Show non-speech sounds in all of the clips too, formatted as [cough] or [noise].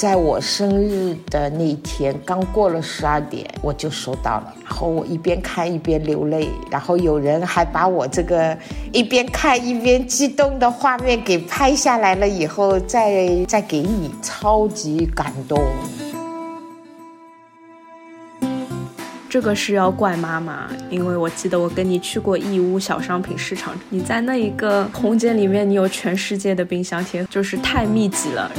在我生日的那天，刚过了十二点，我就收到了。然后我一边看一边流泪，然后有人还把我这个一边看一边激动的画面给拍下来了，以后再再给你，超级感动。这个是要怪妈妈，因为我记得我跟你去过义乌小商品市场，你在那一个空间里面，你有全世界的冰箱贴，就是太密集了。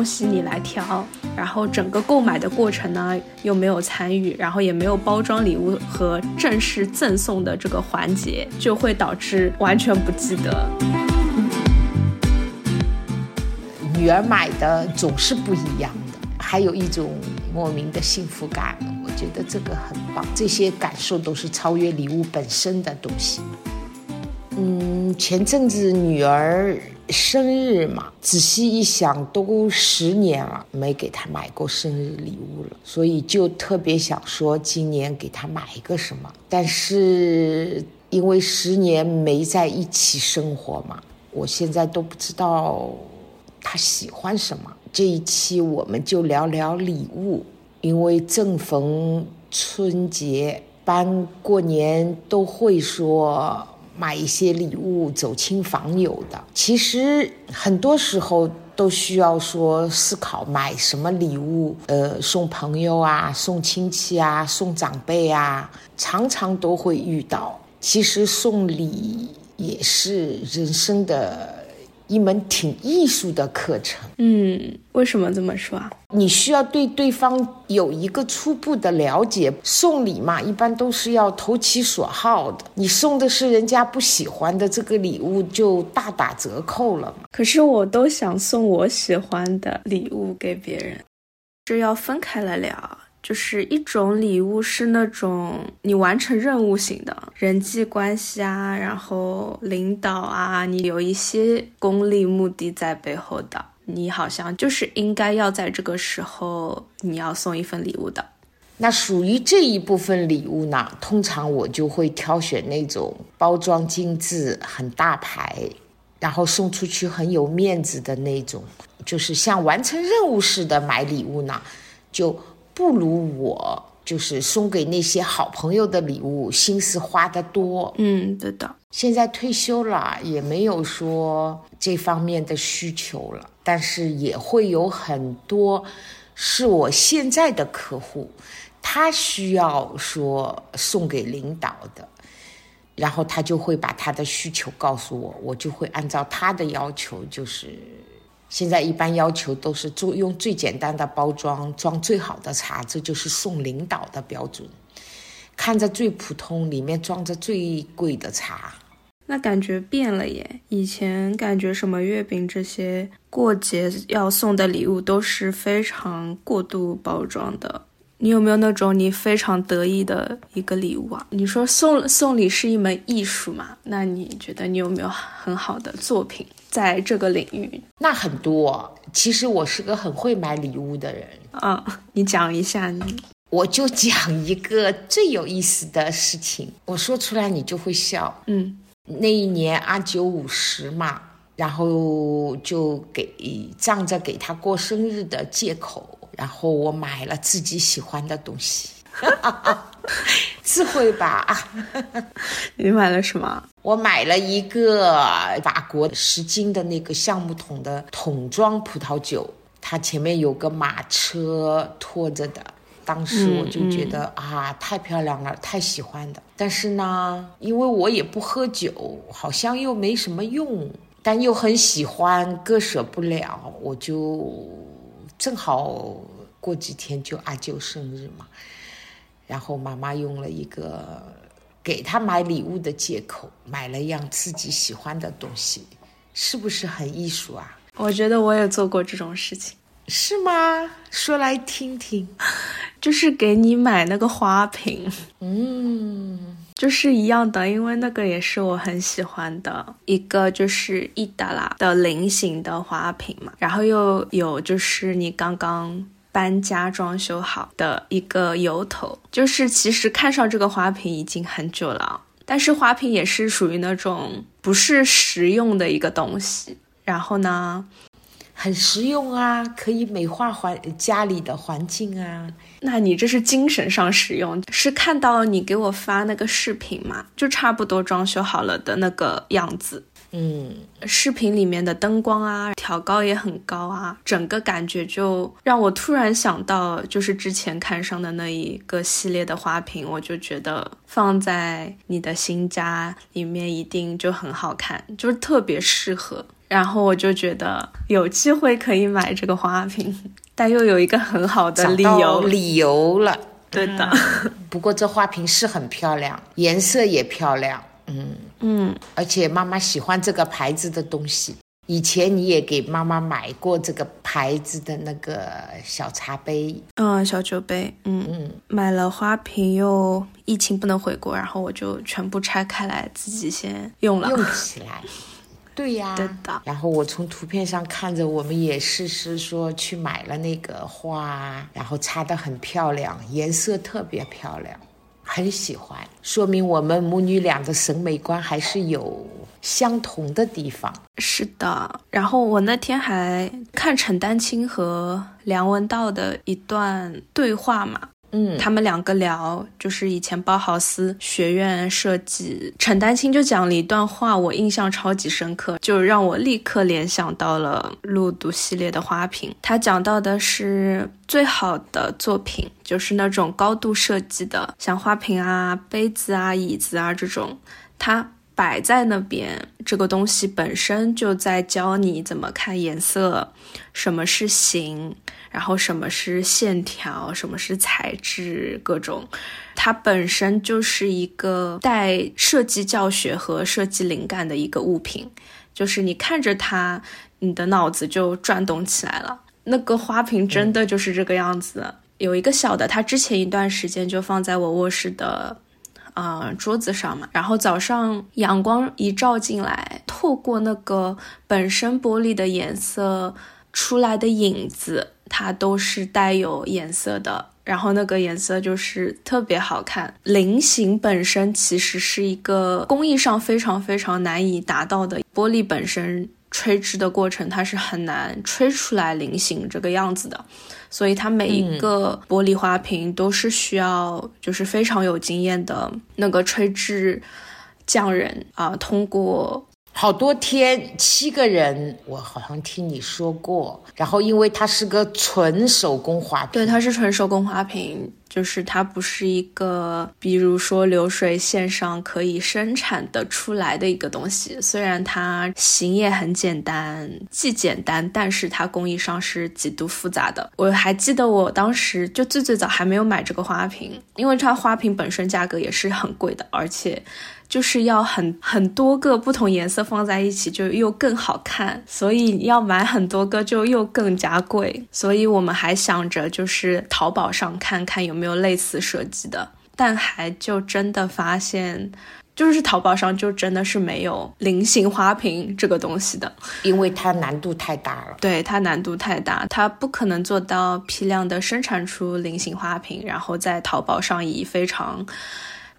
东西你来挑，然后整个购买的过程呢又没有参与，然后也没有包装礼物和正式赠送的这个环节，就会导致完全不记得。女儿买的总是不一样的，还有一种莫名的幸福感，我觉得这个很棒。这些感受都是超越礼物本身的东西。嗯，前阵子女儿。生日嘛，仔细一想，都十年了，没给他买过生日礼物了，所以就特别想说，今年给他买一个什么。但是因为十年没在一起生活嘛，我现在都不知道他喜欢什么。这一期我们就聊聊礼物，因为正逢春节、般过年都会说。买一些礼物走亲访友的，其实很多时候都需要说思考买什么礼物，呃，送朋友啊，送亲戚啊，送长辈啊，常常都会遇到。其实送礼也是人生的。一门挺艺术的课程，嗯，为什么这么说啊？你需要对对方有一个初步的了解。送礼嘛，一般都是要投其所好的。你送的是人家不喜欢的这个礼物，就大打折扣了嘛。可是我都想送我喜欢的礼物给别人，这要分开来聊。就是一种礼物，是那种你完成任务型的人际关系啊，然后领导啊，你有一些功利目的在背后的，你好像就是应该要在这个时候你要送一份礼物的。那属于这一部分礼物呢，通常我就会挑选那种包装精致、很大牌，然后送出去很有面子的那种，就是像完成任务似的买礼物呢，就。不如我就是送给那些好朋友的礼物，心思花得多。嗯，对的。现在退休了，也没有说这方面的需求了，但是也会有很多是我现在的客户，他需要说送给领导的，然后他就会把他的需求告诉我，我就会按照他的要求，就是。现在一般要求都是做用最简单的包装装最好的茶，这就是送领导的标准。看着最普通，里面装着最贵的茶，那感觉变了耶。以前感觉什么月饼这些过节要送的礼物都是非常过度包装的。你有没有那种你非常得意的一个礼物啊？你说送送礼是一门艺术嘛？那你觉得你有没有很好的作品在这个领域？那很多。其实我是个很会买礼物的人啊。你讲一下你。我就讲一个最有意思的事情，我说出来你就会笑。嗯，那一年阿九五十嘛，然后就给仗着给他过生日的借口。然后我买了自己喜欢的东西，[laughs] 智慧吧？[laughs] 你买了什么？我买了一个法国十斤的那个橡木桶的桶装葡萄酒，它前面有个马车拖着的。当时我就觉得啊，太漂亮了，太喜欢的。但是呢，因为我也不喝酒，好像又没什么用，但又很喜欢，割舍不了，我就。正好过几天就阿舅生日嘛，然后妈妈用了一个给他买礼物的借口，买了一样自己喜欢的东西，是不是很艺术啊？我觉得我也做过这种事情，是吗？说来听听，[laughs] 就是给你买那个花瓶，嗯。就是一样的，因为那个也是我很喜欢的一个，就是伊达拉的菱形的花瓶嘛。然后又有就是你刚刚搬家装修好的一个油头，就是其实看上这个花瓶已经很久了，但是花瓶也是属于那种不是实用的一个东西。然后呢，很实用啊，可以美化环家里的环境啊。那你这是精神上实用，是看到你给我发那个视频嘛？就差不多装修好了的那个样子。嗯，视频里面的灯光啊，调高也很高啊，整个感觉就让我突然想到，就是之前看上的那一个系列的花瓶，我就觉得放在你的新家里面一定就很好看，就是特别适合。然后我就觉得有机会可以买这个花瓶，但又有一个很好的理由，理由了。[laughs] 对的，不过这花瓶是很漂亮，颜色也漂亮。嗯嗯，而且妈妈喜欢这个牌子的东西。以前你也给妈妈买过这个牌子的那个小茶杯，嗯，小酒杯。嗯嗯，买了花瓶又疫情不能回国，然后我就全部拆开来自己先用了，用起来。[laughs] 对呀，对的。然后我从图片上看着，我们也是是说去买了那个花，然后插的很漂亮，颜色特别漂亮。很喜欢，说明我们母女俩的审美观还是有相同的地方。是的，然后我那天还看陈丹青和梁文道的一段对话嘛。嗯，他们两个聊，就是以前包豪斯学院设计，陈丹青就讲了一段话，我印象超级深刻，就让我立刻联想到了露读系列的花瓶。他讲到的是最好的作品，就是那种高度设计的，像花瓶啊、杯子啊、椅子啊这种，它摆在那边，这个东西本身就在教你怎么看颜色，什么是形。然后什么是线条，什么是材质，各种，它本身就是一个带设计教学和设计灵感的一个物品，就是你看着它，你的脑子就转动起来了。那个花瓶真的就是这个样子，有一个小的，它之前一段时间就放在我卧室的，呃，桌子上嘛。然后早上阳光一照进来，透过那个本身玻璃的颜色出来的影子。它都是带有颜色的，然后那个颜色就是特别好看。菱形本身其实是一个工艺上非常非常难以达到的，玻璃本身吹制的过程它是很难吹出来菱形这个样子的，所以它每一个玻璃花瓶都是需要就是非常有经验的那个吹制匠人啊，通过。好多天，七个人，我好像听你说过。然后，因为它是个纯手工花瓶，对，它是纯手工花瓶，就是它不是一个，比如说流水线上可以生产的出来的一个东西。虽然它形也很简单，既简单，但是它工艺上是极度复杂的。我还记得我当时就最最早还没有买这个花瓶，因为它花瓶本身价格也是很贵的，而且。就是要很很多个不同颜色放在一起，就又更好看，所以要买很多个就又更加贵。所以我们还想着就是淘宝上看看有没有类似设计的，但还就真的发现，就是淘宝上就真的是没有菱形花瓶这个东西的，因为它难度太大了。对，它难度太大，它不可能做到批量的生产出菱形花瓶，然后在淘宝上以非常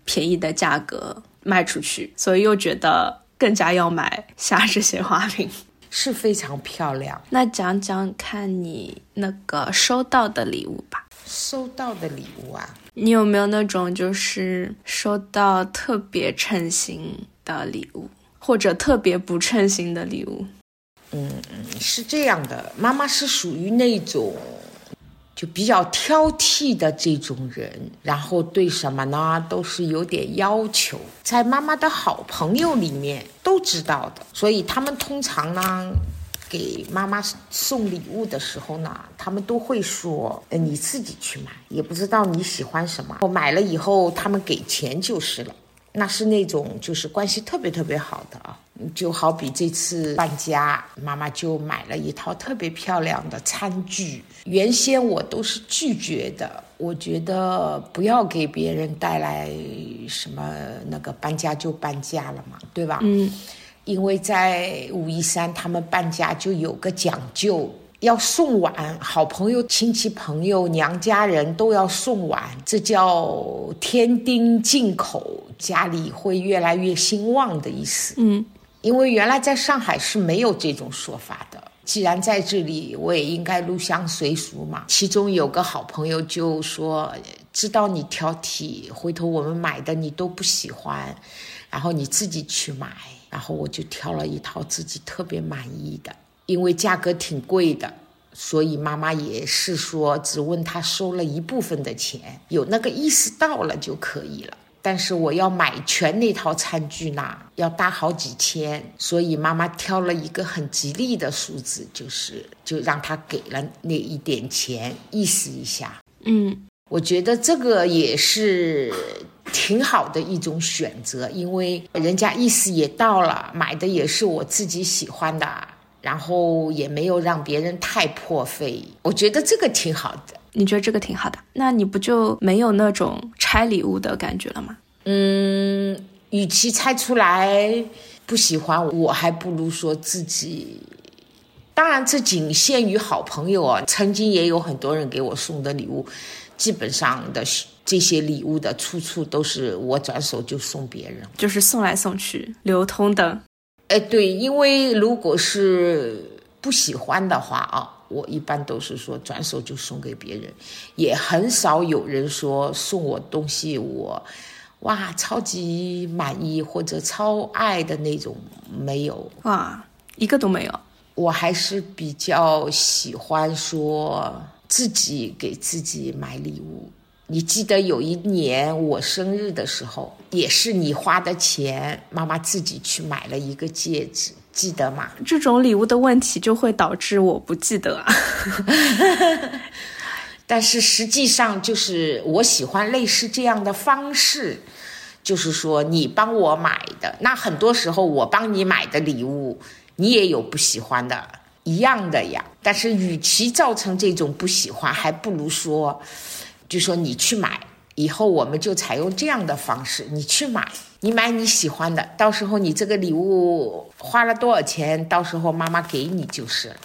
便宜的价格。卖出去，所以又觉得更加要买下这些花瓶，是非常漂亮。那讲讲看你那个收到的礼物吧。收到的礼物啊，你有没有那种就是收到特别称心的礼物，或者特别不称心的礼物？嗯嗯，是这样的，妈妈是属于那种。就比较挑剔的这种人，然后对什么呢都是有点要求，在妈妈的好朋友里面都知道的，所以他们通常呢，给妈妈送礼物的时候呢，他们都会说，呃，你自己去买，也不知道你喜欢什么，我买了以后他们给钱就是了。那是那种就是关系特别特别好的啊，就好比这次搬家，妈妈就买了一套特别漂亮的餐具。原先我都是拒绝的，我觉得不要给别人带来什么那个搬家就搬家了嘛，对吧？嗯，因为在武夷山他们搬家就有个讲究。要送碗，好朋友、亲戚、朋友、娘家人都要送碗，这叫添丁进口，家里会越来越兴旺的意思。嗯，因为原来在上海是没有这种说法的。既然在这里，我也应该入乡随俗嘛。其中有个好朋友就说：“知道你挑剔，回头我们买的你都不喜欢，然后你自己去买。”然后我就挑了一套自己特别满意的，因为价格挺贵的，所以妈妈也是说只问他收了一部分的钱，有那个意思到了就可以了。但是我要买全那套餐具呢，要大好几千，所以妈妈挑了一个很吉利的数字，就是就让他给了那一点钱，意思一下。嗯，我觉得这个也是挺好的一种选择，因为人家意思也到了，买的也是我自己喜欢的，然后也没有让别人太破费，我觉得这个挺好的。你觉得这个挺好的，那你不就没有那种拆礼物的感觉了吗？嗯，与其拆出来不喜欢，我还不如说自己。当然，这仅限于好朋友啊。曾经也有很多人给我送的礼物，基本上的这些礼物的出处都是我转手就送别人，就是送来送去，流通的。哎，对，因为如果是不喜欢的话啊。我一般都是说转手就送给别人，也很少有人说送我东西我，哇，超级满意或者超爱的那种没有哇，一个都没有。我还是比较喜欢说自己给自己买礼物。你记得有一年我生日的时候，也是你花的钱，妈妈自己去买了一个戒指。记得吗？这种礼物的问题就会导致我不记得。[laughs] 但是实际上就是我喜欢类似这样的方式，就是说你帮我买的，那很多时候我帮你买的礼物，你也有不喜欢的，一样的呀。但是与其造成这种不喜欢，还不如说，就说你去买。以后我们就采用这样的方式，你去买，你买你喜欢的，到时候你这个礼物花了多少钱，到时候妈妈给你就是了。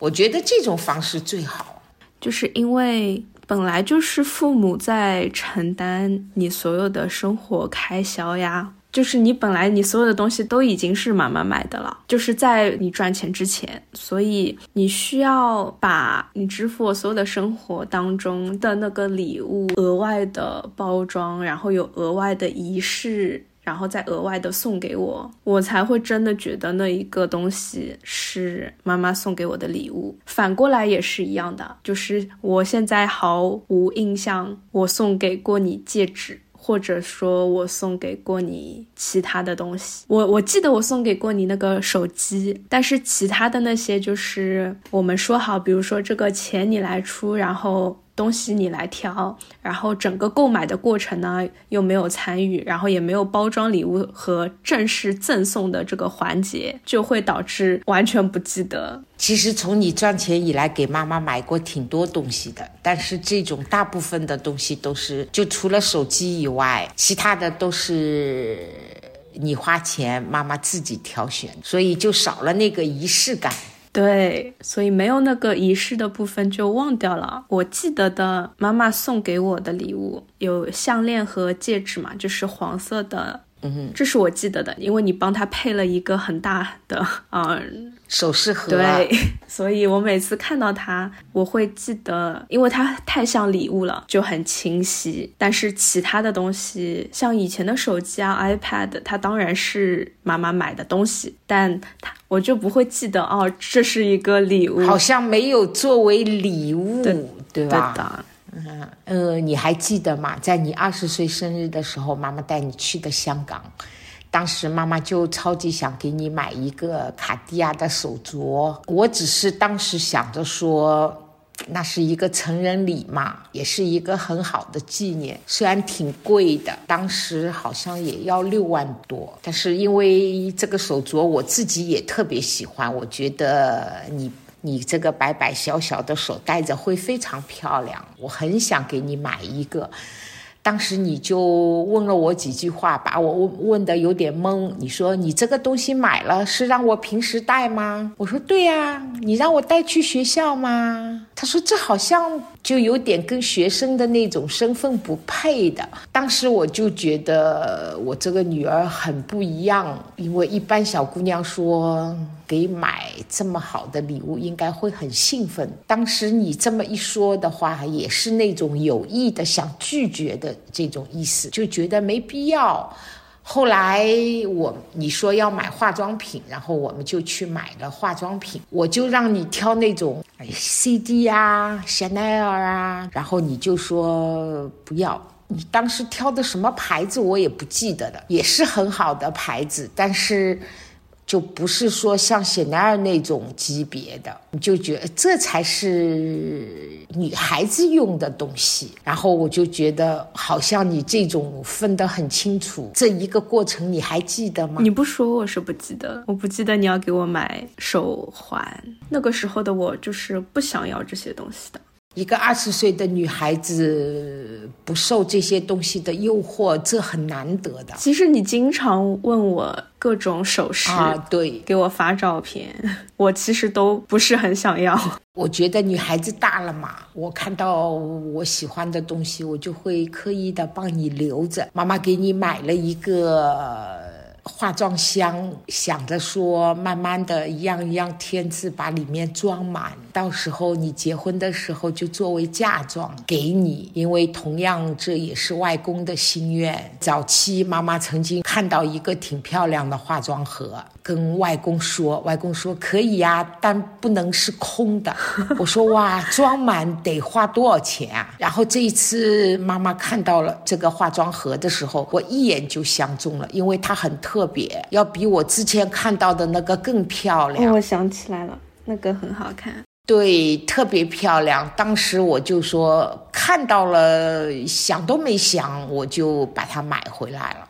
我觉得这种方式最好，就是因为本来就是父母在承担你所有的生活开销呀。就是你本来你所有的东西都已经是妈妈买的了，就是在你赚钱之前，所以你需要把你支付我所有的生活当中的那个礼物额外的包装，然后有额外的仪式，然后再额外的送给我，我才会真的觉得那一个东西是妈妈送给我的礼物。反过来也是一样的，就是我现在毫无印象，我送给过你戒指。或者说我送给过你其他的东西，我我记得我送给过你那个手机，但是其他的那些就是我们说好，比如说这个钱你来出，然后。东西你来挑，然后整个购买的过程呢又没有参与，然后也没有包装礼物和正式赠送的这个环节，就会导致完全不记得。其实从你赚钱以来，给妈妈买过挺多东西的，但是这种大部分的东西都是，就除了手机以外，其他的都是你花钱，妈妈自己挑选，所以就少了那个仪式感。对，所以没有那个仪式的部分就忘掉了。我记得的妈妈送给我的礼物有项链和戒指嘛，就是黄色的。嗯，这是我记得的，因为你帮他配了一个很大的啊首饰盒。对，[laughs] 所以我每次看到它，我会记得，因为它太像礼物了，就很清晰。但是其他的东西，像以前的手机啊、iPad，它当然是妈妈买的东西，但它我就不会记得哦，这是一个礼物，好像没有作为礼物，对吧？对的。嗯呃，你还记得吗？在你二十岁生日的时候，妈妈带你去的香港，当时妈妈就超级想给你买一个卡地亚的手镯。我只是当时想着说，那是一个成人礼嘛，也是一个很好的纪念。虽然挺贵的，当时好像也要六万多，但是因为这个手镯我自己也特别喜欢，我觉得你。你这个白白小小的手戴着会非常漂亮，我很想给你买一个。当时你就问了我几句话，把我问问的有点懵。你说你这个东西买了是让我平时带吗？我说对呀，你让我带去学校吗？他说这好像就有点跟学生的那种身份不配的。当时我就觉得我这个女儿很不一样，因为一般小姑娘说给买这么好的礼物，应该会很兴奋。当时你这么一说的话，也是那种有意的想拒绝的这种意思，就觉得没必要。后来我你说要买化妆品，然后我们就去买了化妆品。我就让你挑那种 CD 啊、香奈儿啊，然后你就说不要。你当时挑的什么牌子我也不记得了，也是很好的牌子，但是。就不是说像香奈儿那种级别的，你就觉得这才是女孩子用的东西。然后我就觉得，好像你这种分得很清楚，这一个过程你还记得吗？你不说我是不记得，我不记得你要给我买手环。那个时候的我就是不想要这些东西的。一个二十岁的女孩子不受这些东西的诱惑，这很难得的。其实你经常问我各种首饰啊，对，给我发照片，[laughs] 我其实都不是很想要。我觉得女孩子大了嘛，我看到我喜欢的东西，我就会刻意的帮你留着。妈妈给你买了一个。化妆箱，想着说，慢慢的一样一样添置，把里面装满，到时候你结婚的时候就作为嫁妆给你。因为同样这也是外公的心愿。早期妈妈曾经看到一个挺漂亮的化妆盒，跟外公说，外公说可以呀，但不能是空的。[laughs] 我说哇，装满得花多少钱啊？然后这一次妈妈看到了这个化妆盒的时候，我一眼就相中了，因为它很特。别要比我之前看到的那个更漂亮。我想起来了，那个很好看。对，特别漂亮。当时我就说看到了，想都没想，我就把它买回来了。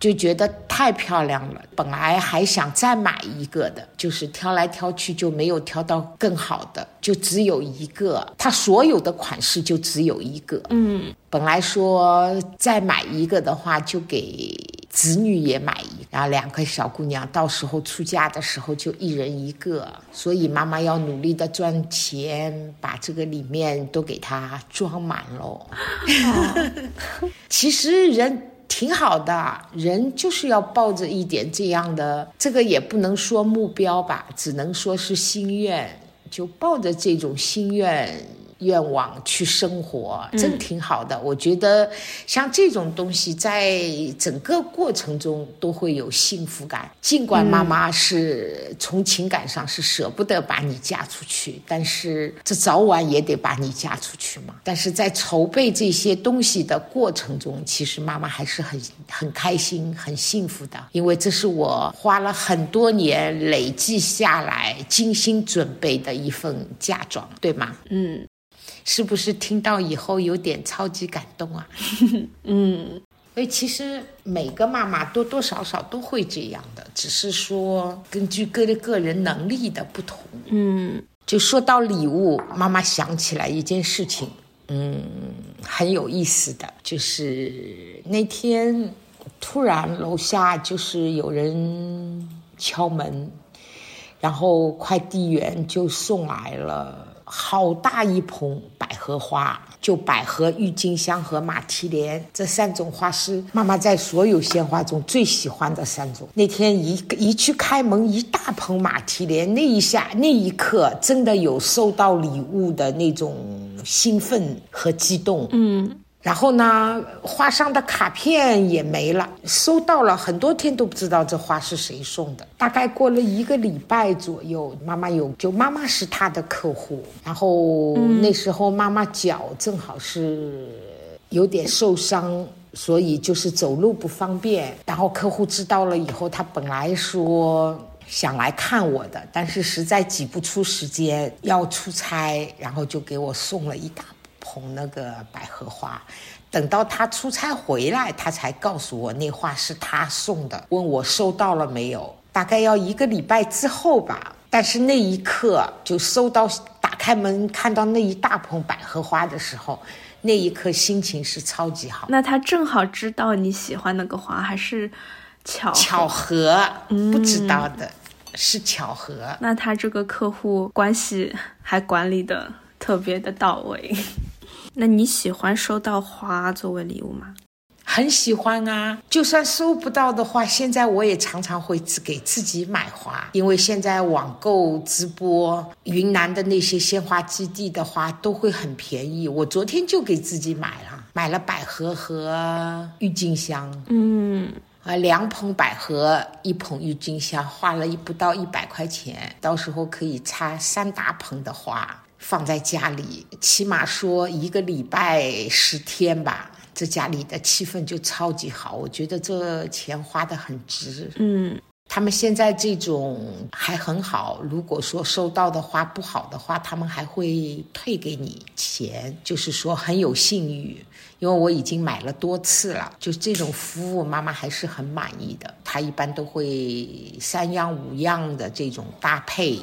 就觉得太漂亮了，本来还想再买一个的，就是挑来挑去就没有挑到更好的，就只有一个。它所有的款式就只有一个。嗯，本来说再买一个的话，就给子女也买一，然后两个小姑娘到时候出嫁的时候就一人一个。所以妈妈要努力的赚钱，把这个里面都给它装满喽。[laughs] 其实人。挺好的，人就是要抱着一点这样的，这个也不能说目标吧，只能说是心愿，就抱着这种心愿。愿望去生活，真挺好的。我觉得像这种东西，在整个过程中都会有幸福感。尽管妈妈是从情感上是舍不得把你嫁出去，但是这早晚也得把你嫁出去嘛。但是在筹备这些东西的过程中，其实妈妈还是很很开心、很幸福的，因为这是我花了很多年累计下来、精心准备的一份嫁妆，对吗？嗯。是不是听到以后有点超级感动啊？[laughs] 嗯，所以其实每个妈妈多多少少都会这样的，只是说根据各的个人能力的不同。嗯，就说到礼物，妈妈想起来一件事情，嗯，很有意思的，就是那天突然楼下就是有人敲门，然后快递员就送来了。好大一捧百合花，就百合、郁金香和马蹄莲这三种花是妈妈在所有鲜花中最喜欢的三种。那天一一去开门，一大捧马蹄莲，那一下那一刻，真的有收到礼物的那种兴奋和激动。嗯。然后呢，花上的卡片也没了，收到了很多天都不知道这花是谁送的。大概过了一个礼拜左右，妈妈有就妈妈是他的客户，然后那时候妈妈脚正好是有点受伤，所以就是走路不方便。然后客户知道了以后，他本来说想来看我的，但是实在挤不出时间要出差，然后就给我送了一大。捧那个百合花，等到他出差回来，他才告诉我那花是他送的，问我收到了没有。大概要一个礼拜之后吧，但是那一刻就收到，打开门看到那一大捧百合花的时候，那一刻心情是超级好。那他正好知道你喜欢那个花，还是巧巧合？不知道的，是巧合。那他这个客户关系还管理的。特别的到位。那你喜欢收到花作为礼物吗？很喜欢啊，就算收不到的话，现在我也常常会自给自己买花，因为现在网购直播，云南的那些鲜花基地的花都会很便宜。我昨天就给自己买了，买了百合和郁金香，嗯，啊，两捧百合，一捧郁金香，花了一不到一百块钱，到时候可以插三大盆的花放在家里，起码说一个礼拜十天吧。这家里的气氛就超级好，我觉得这钱花的很值。嗯，他们现在这种还很好，如果说收到的话不好的话，他们还会退给你钱，就是说很有信誉。因为我已经买了多次了，就这种服务，妈妈还是很满意的。她一般都会三样五样的这种搭配，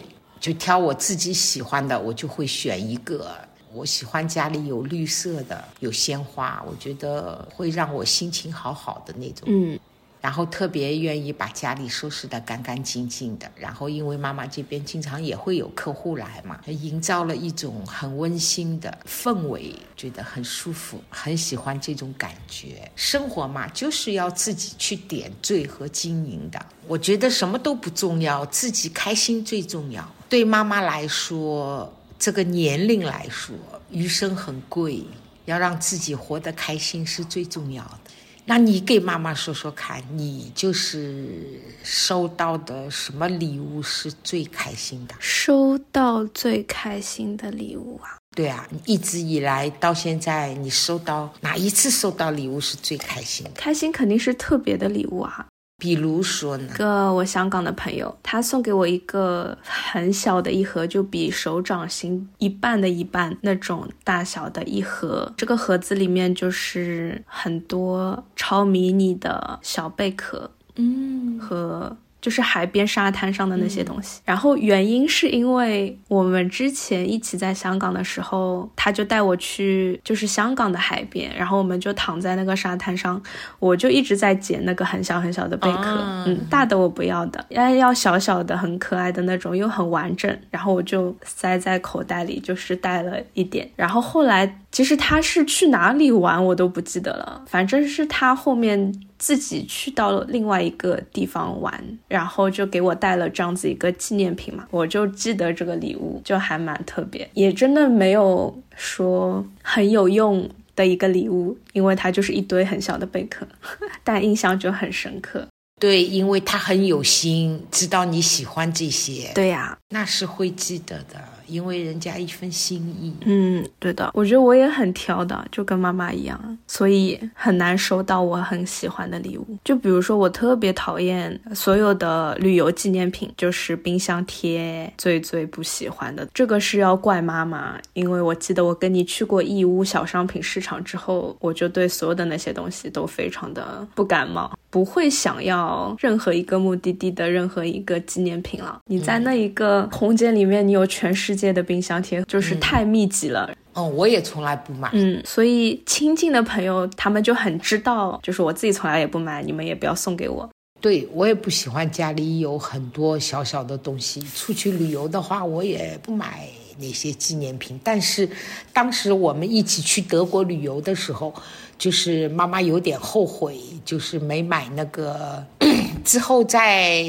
就挑我自己喜欢的，我就会选一个。我喜欢家里有绿色的，有鲜花，我觉得会让我心情好好的那种。嗯，然后特别愿意把家里收拾得干干净净的。然后因为妈妈这边经常也会有客户来嘛，营造了一种很温馨的氛围，觉得很舒服，很喜欢这种感觉。生活嘛，就是要自己去点缀和经营的。我觉得什么都不重要，自己开心最重要。对妈妈来说。这个年龄来说，余生很贵，要让自己活得开心是最重要的。那你给妈妈说说看，你就是收到的什么礼物是最开心的？收到最开心的礼物啊？对啊，一直以来到现在，你收到哪一次收到礼物是最开心的？开心肯定是特别的礼物啊。比如说呢，个我香港的朋友，他送给我一个很小的一盒，就比手掌心一半的一半那种大小的一盒。这个盒子里面就是很多超迷你的小贝壳，嗯，和。就是海边沙滩上的那些东西，然后原因是因为我们之前一起在香港的时候，他就带我去就是香港的海边，然后我们就躺在那个沙滩上，我就一直在捡那个很小很小的贝壳，嗯，大的我不要的，要要小小的很可爱的那种，又很完整，然后我就塞在口袋里，就是带了一点，然后后来其实他是去哪里玩我都不记得了，反正是他后面。自己去到了另外一个地方玩，然后就给我带了这样子一个纪念品嘛，我就记得这个礼物就还蛮特别，也真的没有说很有用的一个礼物，因为它就是一堆很小的贝壳，[laughs] 但印象就很深刻。对，因为他很有心，知道你喜欢这些。对呀，那是会记得的。因为人家一份心意，嗯，对的，我觉得我也很挑的，就跟妈妈一样，所以很难收到我很喜欢的礼物。就比如说，我特别讨厌所有的旅游纪念品，就是冰箱贴，最最不喜欢的。这个是要怪妈妈，因为我记得我跟你去过义乌小商品市场之后，我就对所有的那些东西都非常的不感冒，[laughs] 不会想要任何一个目的地的任何一个纪念品了。你在那一个空间里面，你有全世。界的冰箱贴就是太密集了，嗯，我也从来不买，嗯，所以亲近的朋友他们就很知道，就是我自己从来也不买，你们也不要送给我。对我也不喜欢家里有很多小小的东西，出去旅游的话我也不买那些纪念品。但是当时我们一起去德国旅游的时候，就是妈妈有点后悔，就是没买那个，[clears throat] 之后在。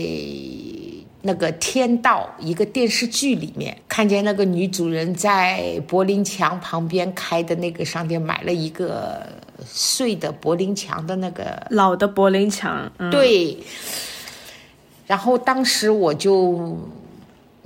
那个《天道》一个电视剧里面，看见那个女主人在柏林墙旁边开的那个商店买了一个碎的柏林墙的那个老的柏林墙，对。然后当时我就。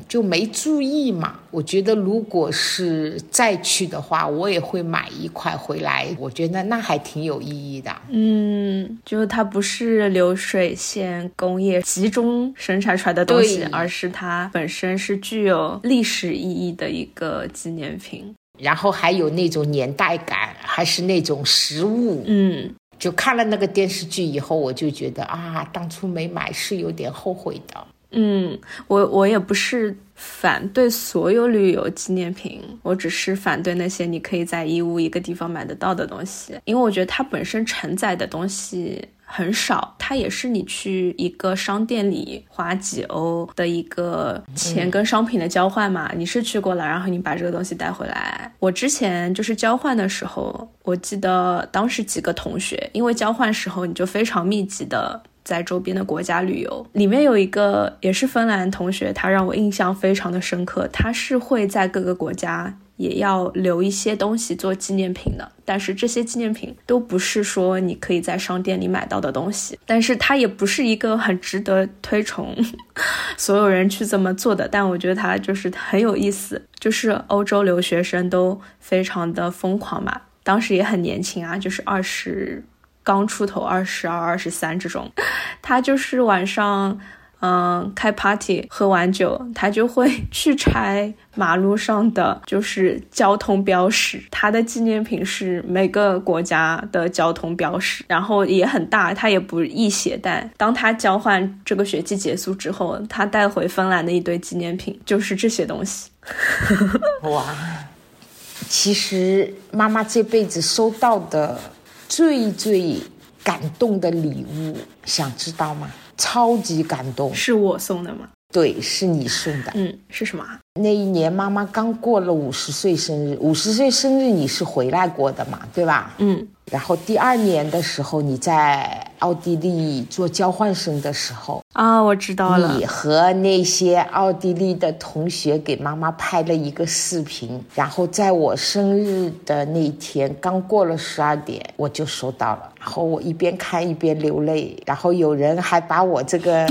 就没注意嘛。我觉得如果是再去的话，我也会买一块回来。我觉得那还挺有意义的。嗯，就是它不是流水线工业集中生产出来的东西，而是它本身是具有历史意义的一个纪念品。然后还有那种年代感，还是那种实物。嗯，就看了那个电视剧以后，我就觉得啊，当初没买是有点后悔的。嗯，我我也不是反对所有旅游纪念品，我只是反对那些你可以在义乌一个地方买得到的东西，因为我觉得它本身承载的东西。很少，它也是你去一个商店里花几欧的一个钱跟商品的交换嘛。你是去过了，然后你把这个东西带回来。我之前就是交换的时候，我记得当时几个同学，因为交换时候你就非常密集的在周边的国家旅游，里面有一个也是芬兰同学，他让我印象非常的深刻，他是会在各个国家。也要留一些东西做纪念品的，但是这些纪念品都不是说你可以在商店里买到的东西，但是它也不是一个很值得推崇，[laughs] 所有人去这么做的。但我觉得它就是很有意思，就是欧洲留学生都非常的疯狂嘛，当时也很年轻啊，就是二十刚出头，二十二、二十三这种，他就是晚上。嗯，开 party 喝完酒，他就会 [laughs] 去拆马路上的就是交通标识。他的纪念品是每个国家的交通标识，然后也很大，他也不易携带。当他交换这个学期结束之后，他带回芬兰的一堆纪念品就是这些东西。[laughs] 哇，其实妈妈这辈子收到的最最感动的礼物，想知道吗？超级感动，是我送的吗？对，是你送的。嗯，是什么？那一年妈妈刚过了五十岁生日，五十岁生日你是回来过的嘛？对吧？嗯。然后第二年的时候，你在奥地利做交换生的时候啊，我知道了。你和那些奥地利的同学给妈妈拍了一个视频，然后在我生日的那天，刚过了十二点，我就收到了。然后我一边看一边流泪，然后有人还把我这个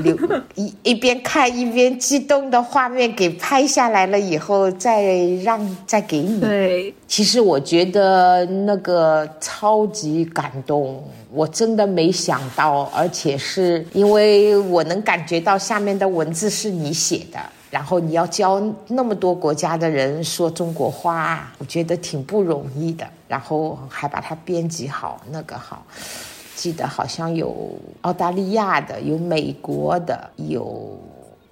流 [laughs] 一一边看一边激动的画面给拍下来了，以后再让再给你。对，其实我觉得那个。超级感动，我真的没想到，而且是因为我能感觉到下面的文字是你写的，然后你要教那么多国家的人说中国话，我觉得挺不容易的，然后还把它编辑好，那个好，记得好像有澳大利亚的，有美国的，有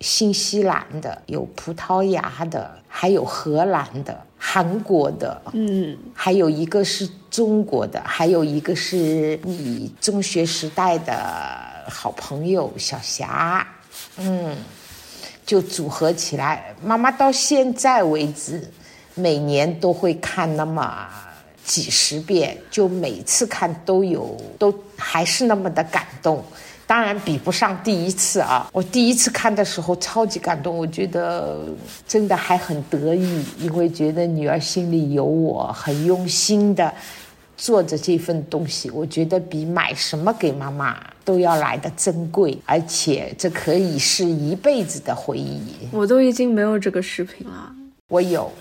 新西兰的，有葡萄牙的，还有荷兰的。韩国的，嗯，还有一个是中国的，还有一个是你中学时代的好朋友小霞，嗯，就组合起来。妈妈到现在为止，每年都会看那么几十遍，就每次看都有，都还是那么的感动。当然比不上第一次啊！我第一次看的时候超级感动，我觉得真的还很得意，因为觉得女儿心里有我，很用心的做着这份东西。我觉得比买什么给妈妈都要来的珍贵，而且这可以是一辈子的回忆。我都已经没有这个视频了，我有。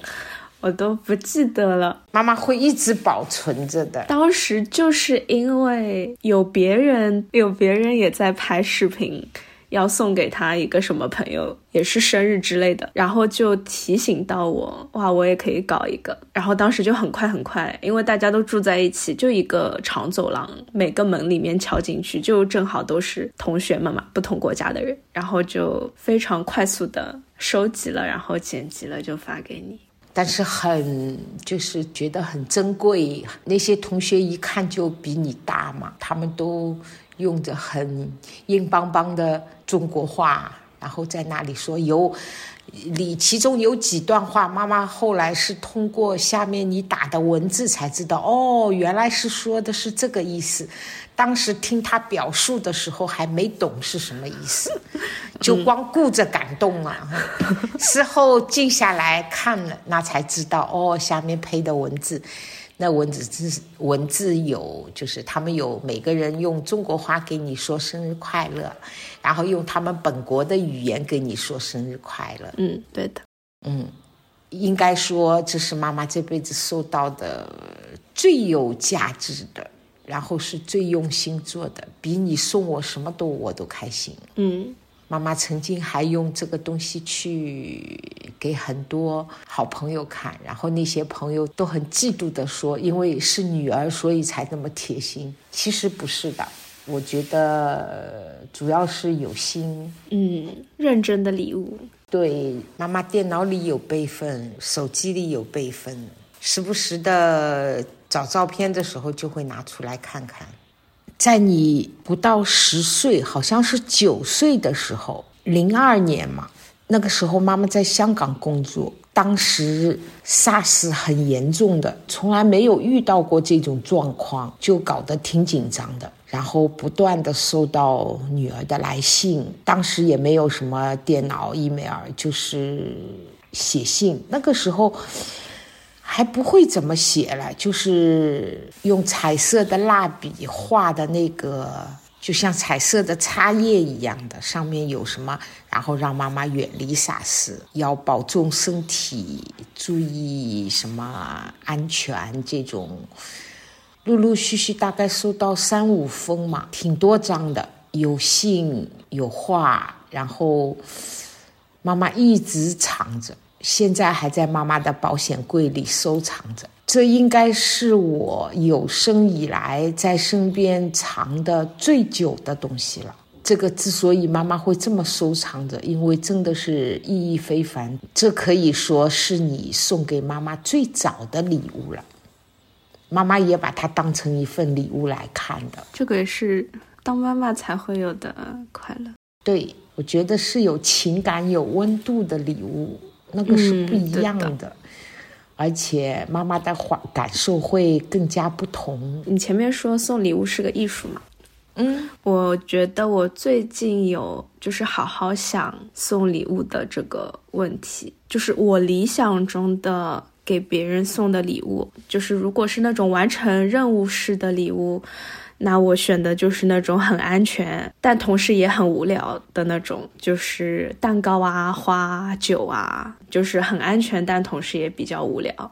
我都不记得了，妈妈会一直保存着的。当时就是因为有别人，有别人也在拍视频，要送给他一个什么朋友，也是生日之类的，然后就提醒到我，哇，我也可以搞一个。然后当时就很快很快，因为大家都住在一起，就一个长走廊，每个门里面敲进去，就正好都是同学们嘛，不同国家的人，然后就非常快速的收集了，然后剪辑了，就发给你。但是很就是觉得很珍贵，那些同学一看就比你大嘛，他们都用着很硬邦邦的中国话，然后在那里说有，里其中有几段话，妈妈后来是通过下面你打的文字才知道，哦，原来是说的是这个意思。当时听他表述的时候还没懂是什么意思，[laughs] 就光顾着感动了。[laughs] 事后静下来看了，那才知道哦，下面配的文字，那文字字文字有，就是他们有每个人用中国话给你说生日快乐，然后用他们本国的语言给你说生日快乐。嗯，对的。嗯，应该说这是妈妈这辈子收到的最有价值的。然后是最用心做的，比你送我什么都我都开心。嗯，妈妈曾经还用这个东西去给很多好朋友看，然后那些朋友都很嫉妒的说，因为是女儿，所以才那么贴心。其实不是的，我觉得主要是有心，嗯，认真的礼物。对，妈妈电脑里有备份，手机里有备份，时不时的找照片的时候就会拿出来看看。在你不到十岁，好像是九岁的时候，零二年嘛，那个时候妈妈在香港工作，当时 SARS 很严重的，从来没有遇到过这种状况，就搞得挺紧张的。然后不断的收到女儿的来信，当时也没有什么电脑、email，就是写信。那个时候还不会怎么写了，就是用彩色的蜡笔画的那个，就像彩色的插页一样的，上面有什么，然后让妈妈远离萨斯，要保重身体，注意什么安全这种。陆陆续续大概收到三五封嘛，挺多张的，有信有画，然后妈妈一直藏着，现在还在妈妈的保险柜里收藏着。这应该是我有生以来在身边藏的最久的东西了。这个之所以妈妈会这么收藏着，因为真的是意义非凡。这可以说是你送给妈妈最早的礼物了。妈妈也把它当成一份礼物来看的，这个也是当妈妈才会有的快乐。对，我觉得是有情感、有温度的礼物，那个是不一样的，而且妈妈的感感受会更加不同。你前面说送礼物是个艺术嘛？嗯，我觉得我最近有就是好好想送礼物的这个问题，就是我理想中的。给别人送的礼物，就是如果是那种完成任务式的礼物，那我选的就是那种很安全，但同时也很无聊的那种，就是蛋糕啊、花、酒啊，就是很安全，但同时也比较无聊。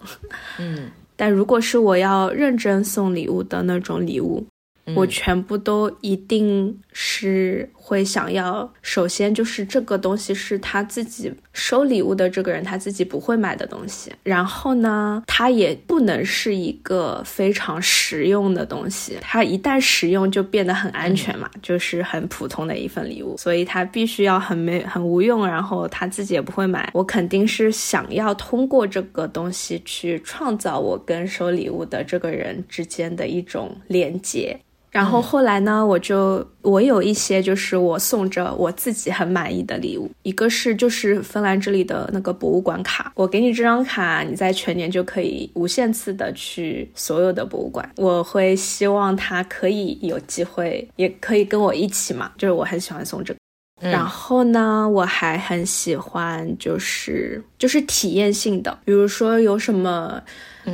嗯，[laughs] 但如果是我要认真送礼物的那种礼物，我全部都一定是。会想要，首先就是这个东西是他自己收礼物的这个人他自己不会买的东西，然后呢，它也不能是一个非常实用的东西，它一旦实用就变得很安全嘛，就是很普通的一份礼物，所以它必须要很没很无用，然后他自己也不会买。我肯定是想要通过这个东西去创造我跟收礼物的这个人之间的一种连接。然后后来呢，我就我有一些就是我送着我自己很满意的礼物，一个是就是芬兰这里的那个博物馆卡，我给你这张卡，你在全年就可以无限次的去所有的博物馆。我会希望他可以有机会，也可以跟我一起嘛，就是我很喜欢送这个。然后呢，我还很喜欢就是就是体验性的，比如说有什么。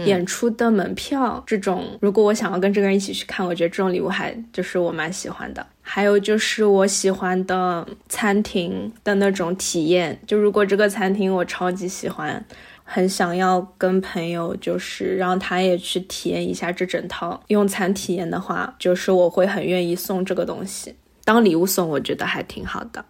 演出的门票这种，如果我想要跟这个人一起去看，我觉得这种礼物还就是我蛮喜欢的。还有就是我喜欢的餐厅的那种体验，就如果这个餐厅我超级喜欢，很想要跟朋友就是让他也去体验一下这整套用餐体验的话，就是我会很愿意送这个东西当礼物送，我觉得还挺好的。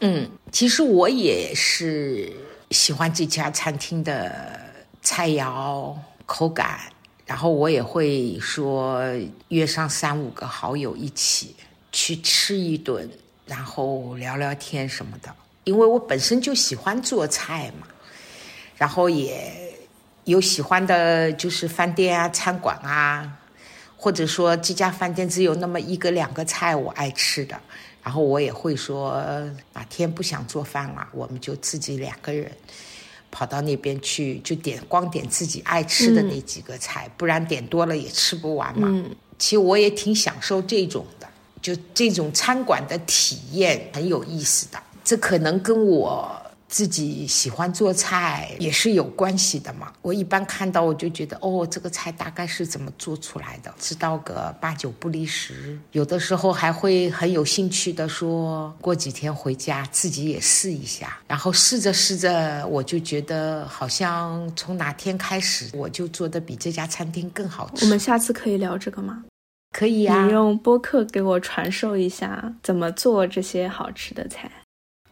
嗯，其实我也是喜欢这家餐厅的菜肴。口感，然后我也会说约上三五个好友一起去吃一顿，然后聊聊天什么的。因为我本身就喜欢做菜嘛，然后也有喜欢的，就是饭店啊、餐馆啊，或者说这家饭店只有那么一个两个菜我爱吃的，然后我也会说哪天不想做饭了，我们就自己两个人。跑到那边去，就点光点自己爱吃的那几个菜，不然点多了也吃不完嘛。其实我也挺享受这种的，就这种餐馆的体验很有意思的。这可能跟我。自己喜欢做菜也是有关系的嘛。我一般看到我就觉得，哦，这个菜大概是怎么做出来的，知道个八九不离十。有的时候还会很有兴趣的说，过几天回家自己也试一下。然后试着试着，我就觉得好像从哪天开始，我就做的比这家餐厅更好吃。我们下次可以聊这个吗？可以呀。你用播客给我传授一下怎么做这些好吃的菜。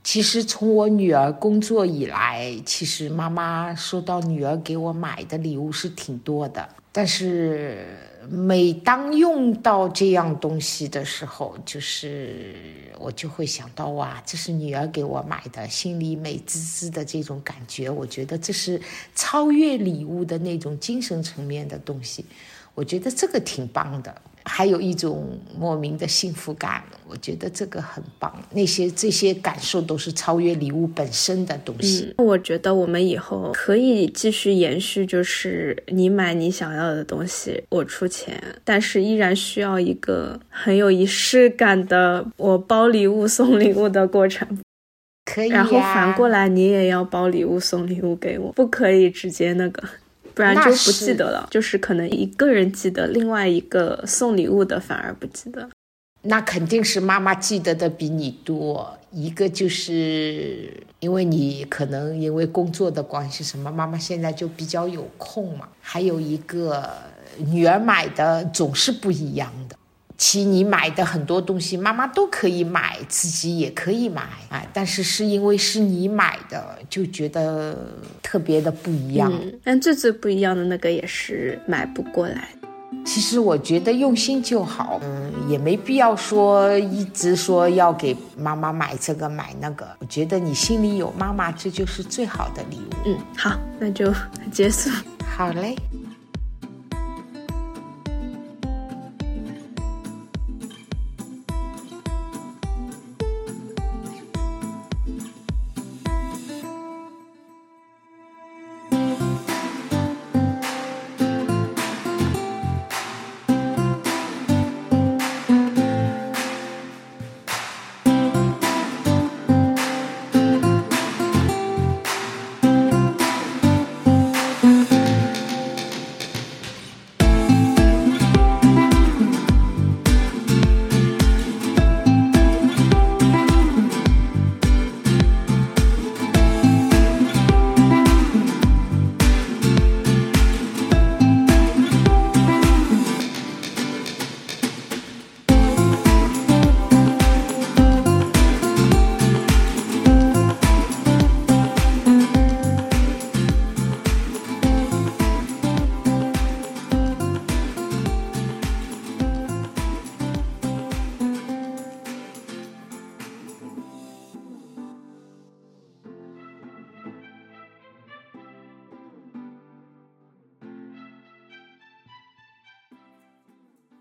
其实从我女儿工作以来，其实妈妈收到女儿给我买的礼物是挺多的。但是每当用到这样东西的时候，就是我就会想到哇，这是女儿给我买的，心里美滋滋的这种感觉。我觉得这是超越礼物的那种精神层面的东西，我觉得这个挺棒的。还有一种莫名的幸福感，我觉得这个很棒。那些这些感受都是超越礼物本身的东西。我觉得我们以后可以继续延续，就是你买你想要的东西，我出钱，但是依然需要一个很有仪式感的我包礼物送礼物的过程。可以，然后反过来你也要包礼物送礼物给我，不可以直接那个。不然就不记得了，就是可能一个人记得，另外一个送礼物的反而不记得。那肯定是妈妈记得的比你多。一个就是因为你可能因为工作的关系，什么妈妈现在就比较有空嘛。还有一个女儿买的总是不一样的。其实你买的很多东西，妈妈都可以买，自己也可以买啊。但是是因为是你买的，就觉得特别的不一样。但最最不一样的那个也是买不过来。其实我觉得用心就好，嗯，也没必要说一直说要给妈妈买这个买那个。我觉得你心里有妈妈，这就是最好的礼物。嗯，好，那就结束。好嘞。